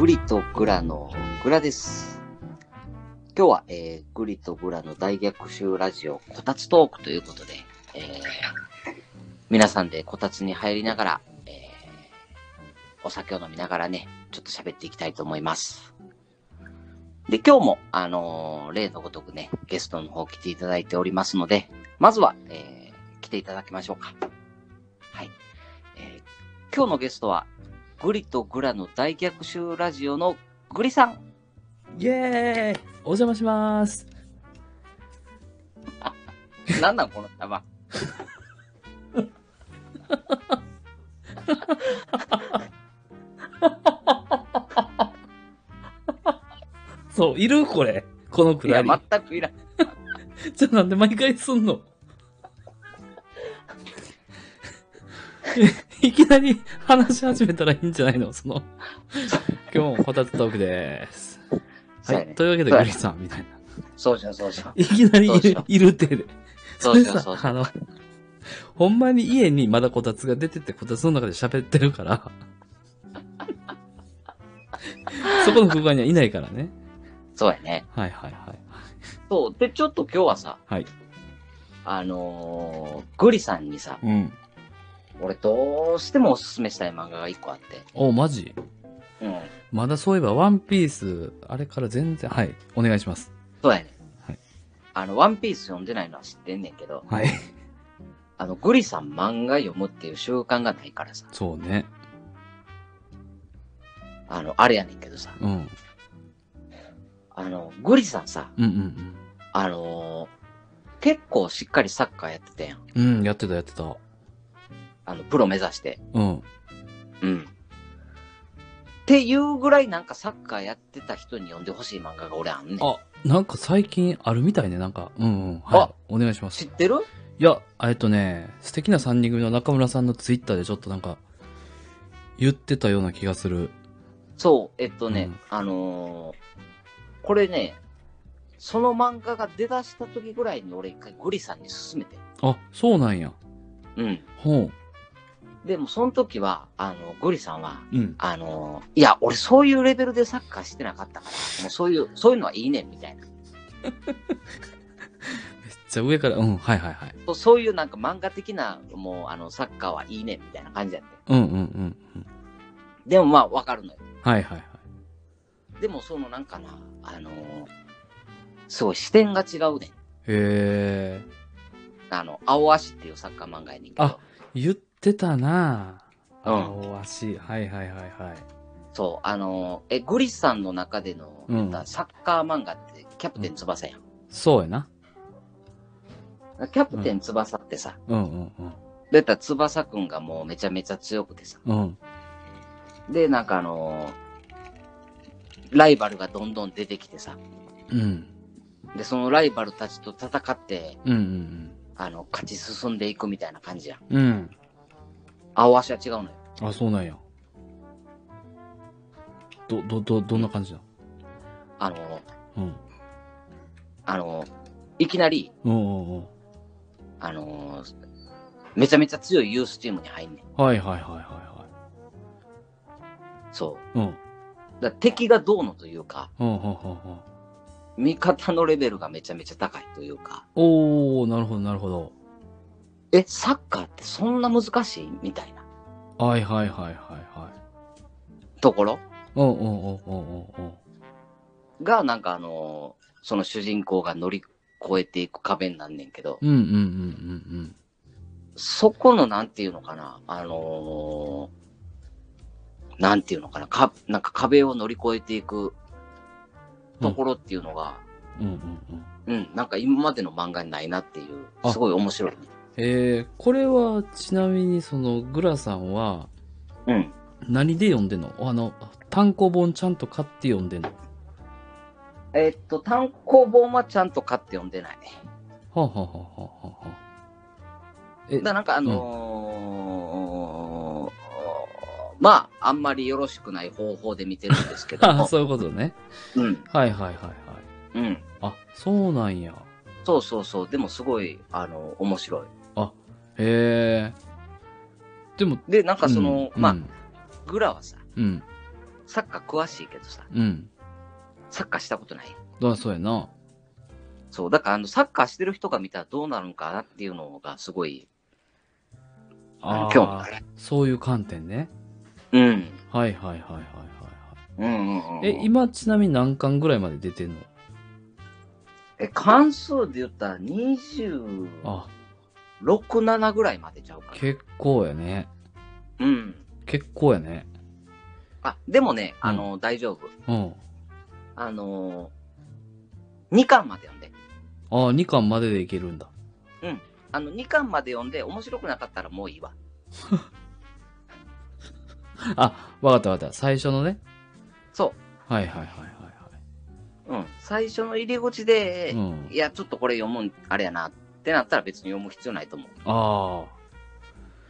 グリとグラのグラです。今日は、えー、グリとグラの大逆襲ラジオ、こたつトークということで、えー、皆さんでこたつに入りながら、えー、お酒を飲みながらね、ちょっと喋っていきたいと思います。で、今日も、あのー例のごとくね、ゲストの方来ていただいておりますので、まずは、えー、来ていただきましょうか。はい。えー、今日のゲストは、グリとグラの大逆襲ラジオのグリさん。イエーイお邪魔します。なんなんこの玉。そう、いるこれ。このくいや、だり。全くいらん。じゃあなんで毎回すんのいきなり話し始めたらいいんじゃないの？その、今日もこたつトークです。はい。というわけで、グリさん、みたいな。そうじゃん、そうじゃん。いきなりいるいるってで。そうじゃん、そうじゃん。あの、ほんまに家にまだこたつが出てて、こたつの中で喋ってるから、そこの空間にはいないからね。そうやね。はいはいはい。そう。で、ちょっと今日はさ、はい。あのー、グリさんにさ、うん。俺どうしてもおすすめしたい漫画が一個あって。お、マジ？うん。まだそういえば、ワンピース、あれから全然、はい。お願いします。そうやね。はいあの、ワンピース読んでないのは知ってんねんけど、はい。あの、グリさん漫画読むっていう習慣がないからさ、そうね。あの、あれやねんけどさ、うん。あの、グリさんさ、うんうんあのー結構しっかりサッカーやってたやん。うん。うん、やってたやってた。あの、プロ目指して。うん。うん。っていうぐらいなんかサッカーやってた人に読んでほしい漫画が俺あんねん。あ、なんか最近あるみたいね、なんか。うんうん。はいあ。お願いします知。ってる？いや、えっとね、素敵な三人組の中村さんのツイッターでちょっとなんか、言ってたような気がする。そう、えっとね、うんあのーこれね、その漫画が出だした時ぐらいに俺一回グリさんに勧めて。あ、そうなんや。うん。ほでもその時は、あの、グリさんは、う。うん。あのーいや、俺そういうレベルでサッカーしてなかったから、もうそういう、そういうのはいいねん、みたいな。めっちゃ上から、うん、はいはいはい。そうそういうなんか漫画的な、もう、あの、サッカーはいいねん、みたいな感じやって。うんうんうんうん。でもまあ、わかるのよ。はいはいはい。でもそのなんかな、あのーすごい視点が違うねん。へえ。あの、青足っていうサッカー漫画やねんけど。あ言ってたなうん青足。はいはいはいはい。そう、あのーえ、グリスさんの中での、うんサッカー漫画ってキャプテン翼やん。そうやな。キャプテン翼ってさ、うんうんうん。出た翼くんがもうめちゃめちゃ強くてさ。うん。で、なんかあのーライバルがどんどん出てきてさ。うん。で、そのライバルたちと戦って、うんうんあの、勝ち進んでいくみたいな感じやん。うん。うん。青足は違うのよ。あ、そうなんや。ど、ど、ど、どんな感じだあのーうん。あのーいきなり、うんうんうん。あのーめちゃめちゃ強いユースチームに入んねん。はいはいはいはそう。いはい。うん。だから敵がどうのというか、うん、うん、うん、うん。味方のレベルがめちゃめちゃ高いというか、おー、なるほど、なるほど。え、サッカーってそんな難しいみたいなはいはいはいはいはい。ところ？うんうんうんうんうんうん。が、なんかあのーその主人公が乗り越えていく壁になんねんけど、うんうんうんうんそこのなんていうのかな、あのーなんていうのかな、か、なんか壁を乗り越えていくところっていうのが、うん。うんうんうん。うん、なんか今までの漫画にないなっていう、あすごい面白いね。えー、これは、ちなみにその、グラさんは、うん。何で読んでんの？あの、単行本ちゃんと買って読んでんの？はえーっと、単行本はちゃんと買って読んでない。あ、はあはあはあはあはあ、えだからなんかあのーまあ、あんまりよろしくない方法で見てるんですけどあも。そういうことね。うん。はいはいはいはい。うん。あ、そうなんや。そうそうそう。でもすごい、あの、面白い。へえ。でも、で、なんかその、まあ、うんグラはさ、うん。サッカー詳しいけどさ、うん。サッカーしたことない？だそうやな。そう、だからあの、サッカーしてる人が見たらどうなるんかなっていうのがすごい、あのああ興味ある。そういう観点ね。うん。はいはいはいはいはいはい。うんうんうん。え、今ちなみに何巻ぐらいまで出てんの？え、関数で言ったら26、あ、7ぐらいまでちゃうかな。結構やね。うん。結構やね。あ、でもね、うんあの、大丈夫。うん。あのー、2巻まで読んで。ああ、2巻まででいけるんだ。あの、2巻まで読んで、面白くなかったらもういいわ。あ、わかったわかった。最初のね。そはいはいはいはう。うん。最初の入り口でい、はい。うんい。や、ちょっとこれ読むん、あれやなってなったら別に読む必要ないと思あ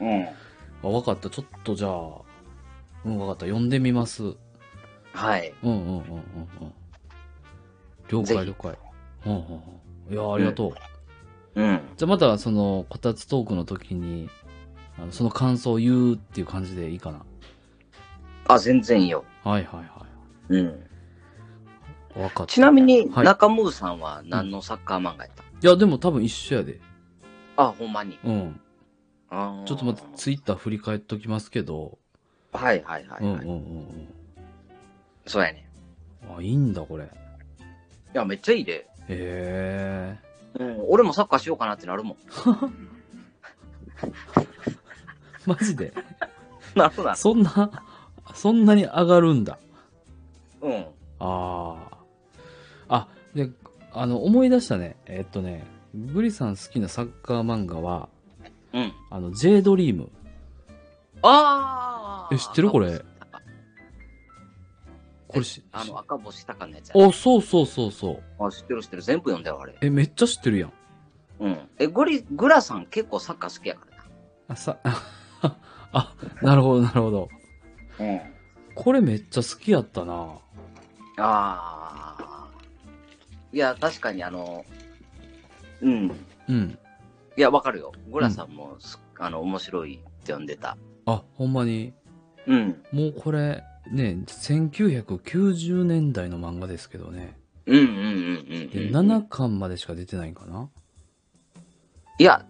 う。うん。あ。あ、わかった。ちょっとじゃあ、うん、わかった。読んでみます。うんはい。うんうんうんうん。了ぜひ解了解。うんうんうん。いや、ありがとう。うん。じゃあまた、その、こたつトークの時に、あのその感想を言うっていう感じでいいかな。あ、全然いいよ。はいはいはうん。い。わかった。ちなみに、はい中ムーさんは何のサッカー漫画やった、いや、でも多分一緒やで。あ、ほんまに。うん。あーちょっと待って、ツイッター振り返っときますけど。はいはいはい、はいうんうんうんうん。そうやね。あ、いいんだ、これ。へいや、めっちゃいいで。え。うん。俺もサッカーしようかなってなるもん。マジで？なるなる。そんな、そんなに上がるんだ。うん。ああ。あ、で、あの、思い出したね。えっとね、グリさん好きなサッカー漫画は、うん。あの、J ドリーム。ああえ知ってる？これこれし、あの、赤星高のやつや。あ、そうそうそうそう。あ、知ってる知ってる。全部読んだよ、あれ。え、めっちゃ知ってるやん。うん。え、グリ、グラさん結構サッカー好きやからあ、さ、あ、なるほど、なるほど。な。うん。これめっちゃ好きやったな。ああ。いや、確かにあの、うん。うん。いや、わかるよ。グラさんもす、あの、面白いって読んでた。あ、ほんまに？うん。もうこれ、ね、1990年代の漫画ですけどね。うんうんうんうん、うん。で、7巻までしか出てないんかな？いや、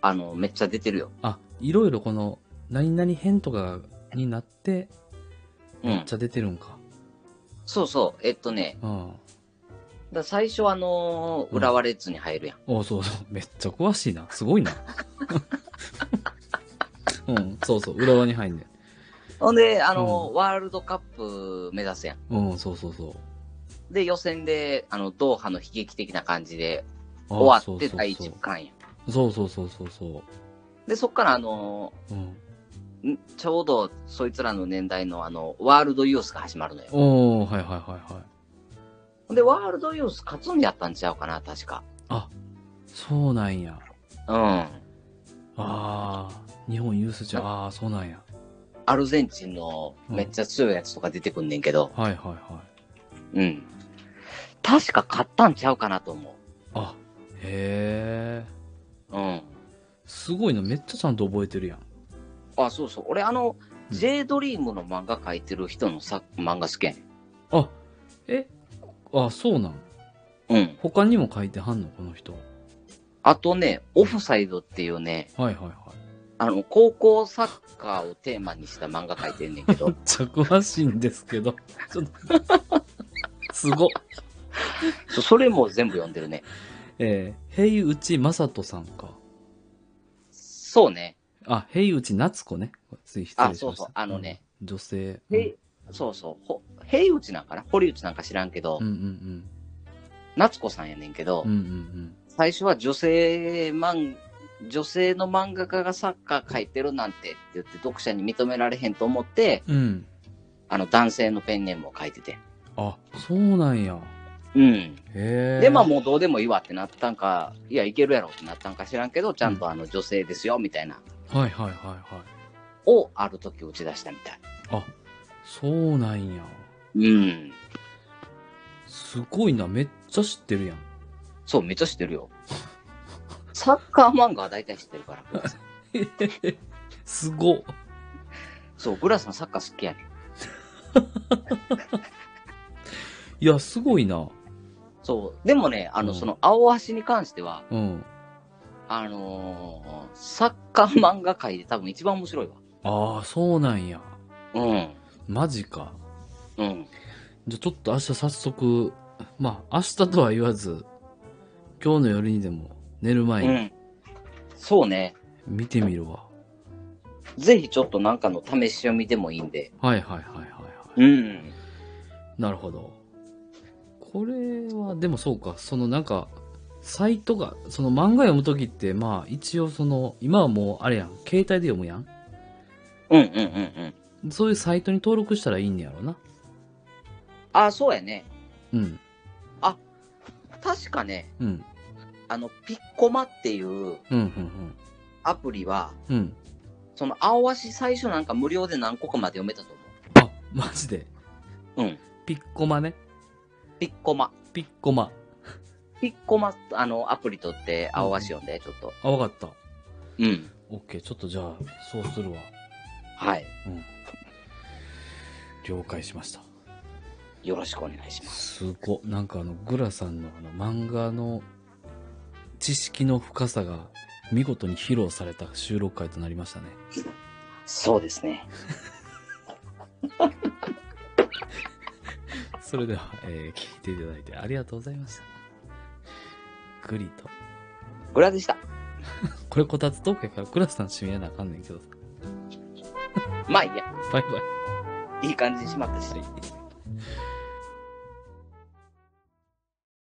あの、めっちゃ出てるよ。あ、いろいろこの、何々編とかになって、うんめっち。ゃ出てるんか。そうそう。えっとね、うん。だ最初あのー浦和レッズに入るやん。おそうそう。めっちゃ詳しいな。すごいな。うん、そうそう。浦和に入んねほんで、あのーうワールドカップ目指すやん。ん。うん、そうそうそう。で、予選で、あの、ドーハの悲劇的な感じであ終わって第10巻やん。そうそうそうそうそで、そっからあのう。うん。ーんちょうどそいつらの年代のあの、ワールドユースが始まるのよ。おー、はいはいはいはい。で、ワールドユース勝つんやったんちゃうかな、確か。そうなんや。うん。ああ、日本ユースじゃ、ああー、そうなんや。アルゼンチンのめっちゃ強いやつとか出てくんねんけど、はいはいはい。うん。確か勝ったんちゃうかなと思あ、へえ。う。うん。すごいな。めっちゃちゃんと覚えてるやん。あ、そうそう。俺、あの、うん J ドリームの漫画描いてる人のさ漫画好きやねあ、えあ、そうなん？ん。うん。他にも書いてはんの？この人。あとね、オフサイドっていうね、はいはいはい。あの、高校サッカーをテーマにした漫画描いてんねんけめど っ、ちゃ詳しいんですけど。ちょっと。すごっ。そそれも全部読んでるね。えー、平内正人さんか。そうね。あ、平内夏子ね。つい失礼しました。あそうそうあのねうん。女性。へそうそう。ほ平内なんかな？堀内なんか知らんけど、うんうん夏子さんやねんけど、うん。うんうん最初は女性漫、女性の漫画家がサッカー描いてるなんてって言って読者に認められへんと思って、うん。うん。あの男性のペンネームを書いてて。あ、そうなんや。うん。で、まあもうどうでもいいわってなったんか、いや、いけるやろってなったんか知らんけど、ちゃんとあの女性ですよ、みたいな、はいはいはいはい。をある時打ち出したみたい。あ、そうなんや。うん。すごいな。めっちゃ知ってるやん。そう、めっちゃ知ってるよ。サッカー漫画は大体知ってるから、グラさん。すごっ。そう、グラさんサッカー好きやねん。いや、すごいな。そう。でもね、あの、うんその、青足に関しては、うん。あのーサッカー漫画界で多分一番面白いわ。ああ、そうなんや。うん。マジか。うん。じゃあちょっと明日早速、まあ、明日とは言わず、今日の夜にでも寝る前にうん。そうね。見てみるわ。ぜひちょっとなんかの試し読みでもいいんで。はいはいはいはいはい。うん。なるほど。これは、でもそうか、そのなんか、サイトが、その漫画読むときって、まあ一応その、今はもうあれやん、携帯で読むやん。うんうんうんうん。そういうサイトに登録したらいいんやろな。あ、そうやね。うん。確かね、うん。あの、ピッコマっていううん、うん、アプリは、うん。うん。その青足最初なんか無料で何個かまで読めたとあ、マジで？思う。うん。ピッコマね。ピッコマ。ピッコマ。ピッコマ、あの、アプリ取って青足読んで、ちょっと。あ、わかった。うん。オッケー、ちょっとじゃあ、そうするわ。はい。うん。了解しました。よろしくお願いします。すご。なんかあの、グラさんのあの、漫画の知識の深さが見事に披露された収録会となりましたね。そうですね。それでは、えー聞いていただいてありがとうございました。グリと。グラでした。これこたつトークやから、グラさん締めなあかんねんけどさ。まあいいや。バイバイ。いい感じにしまったし。はい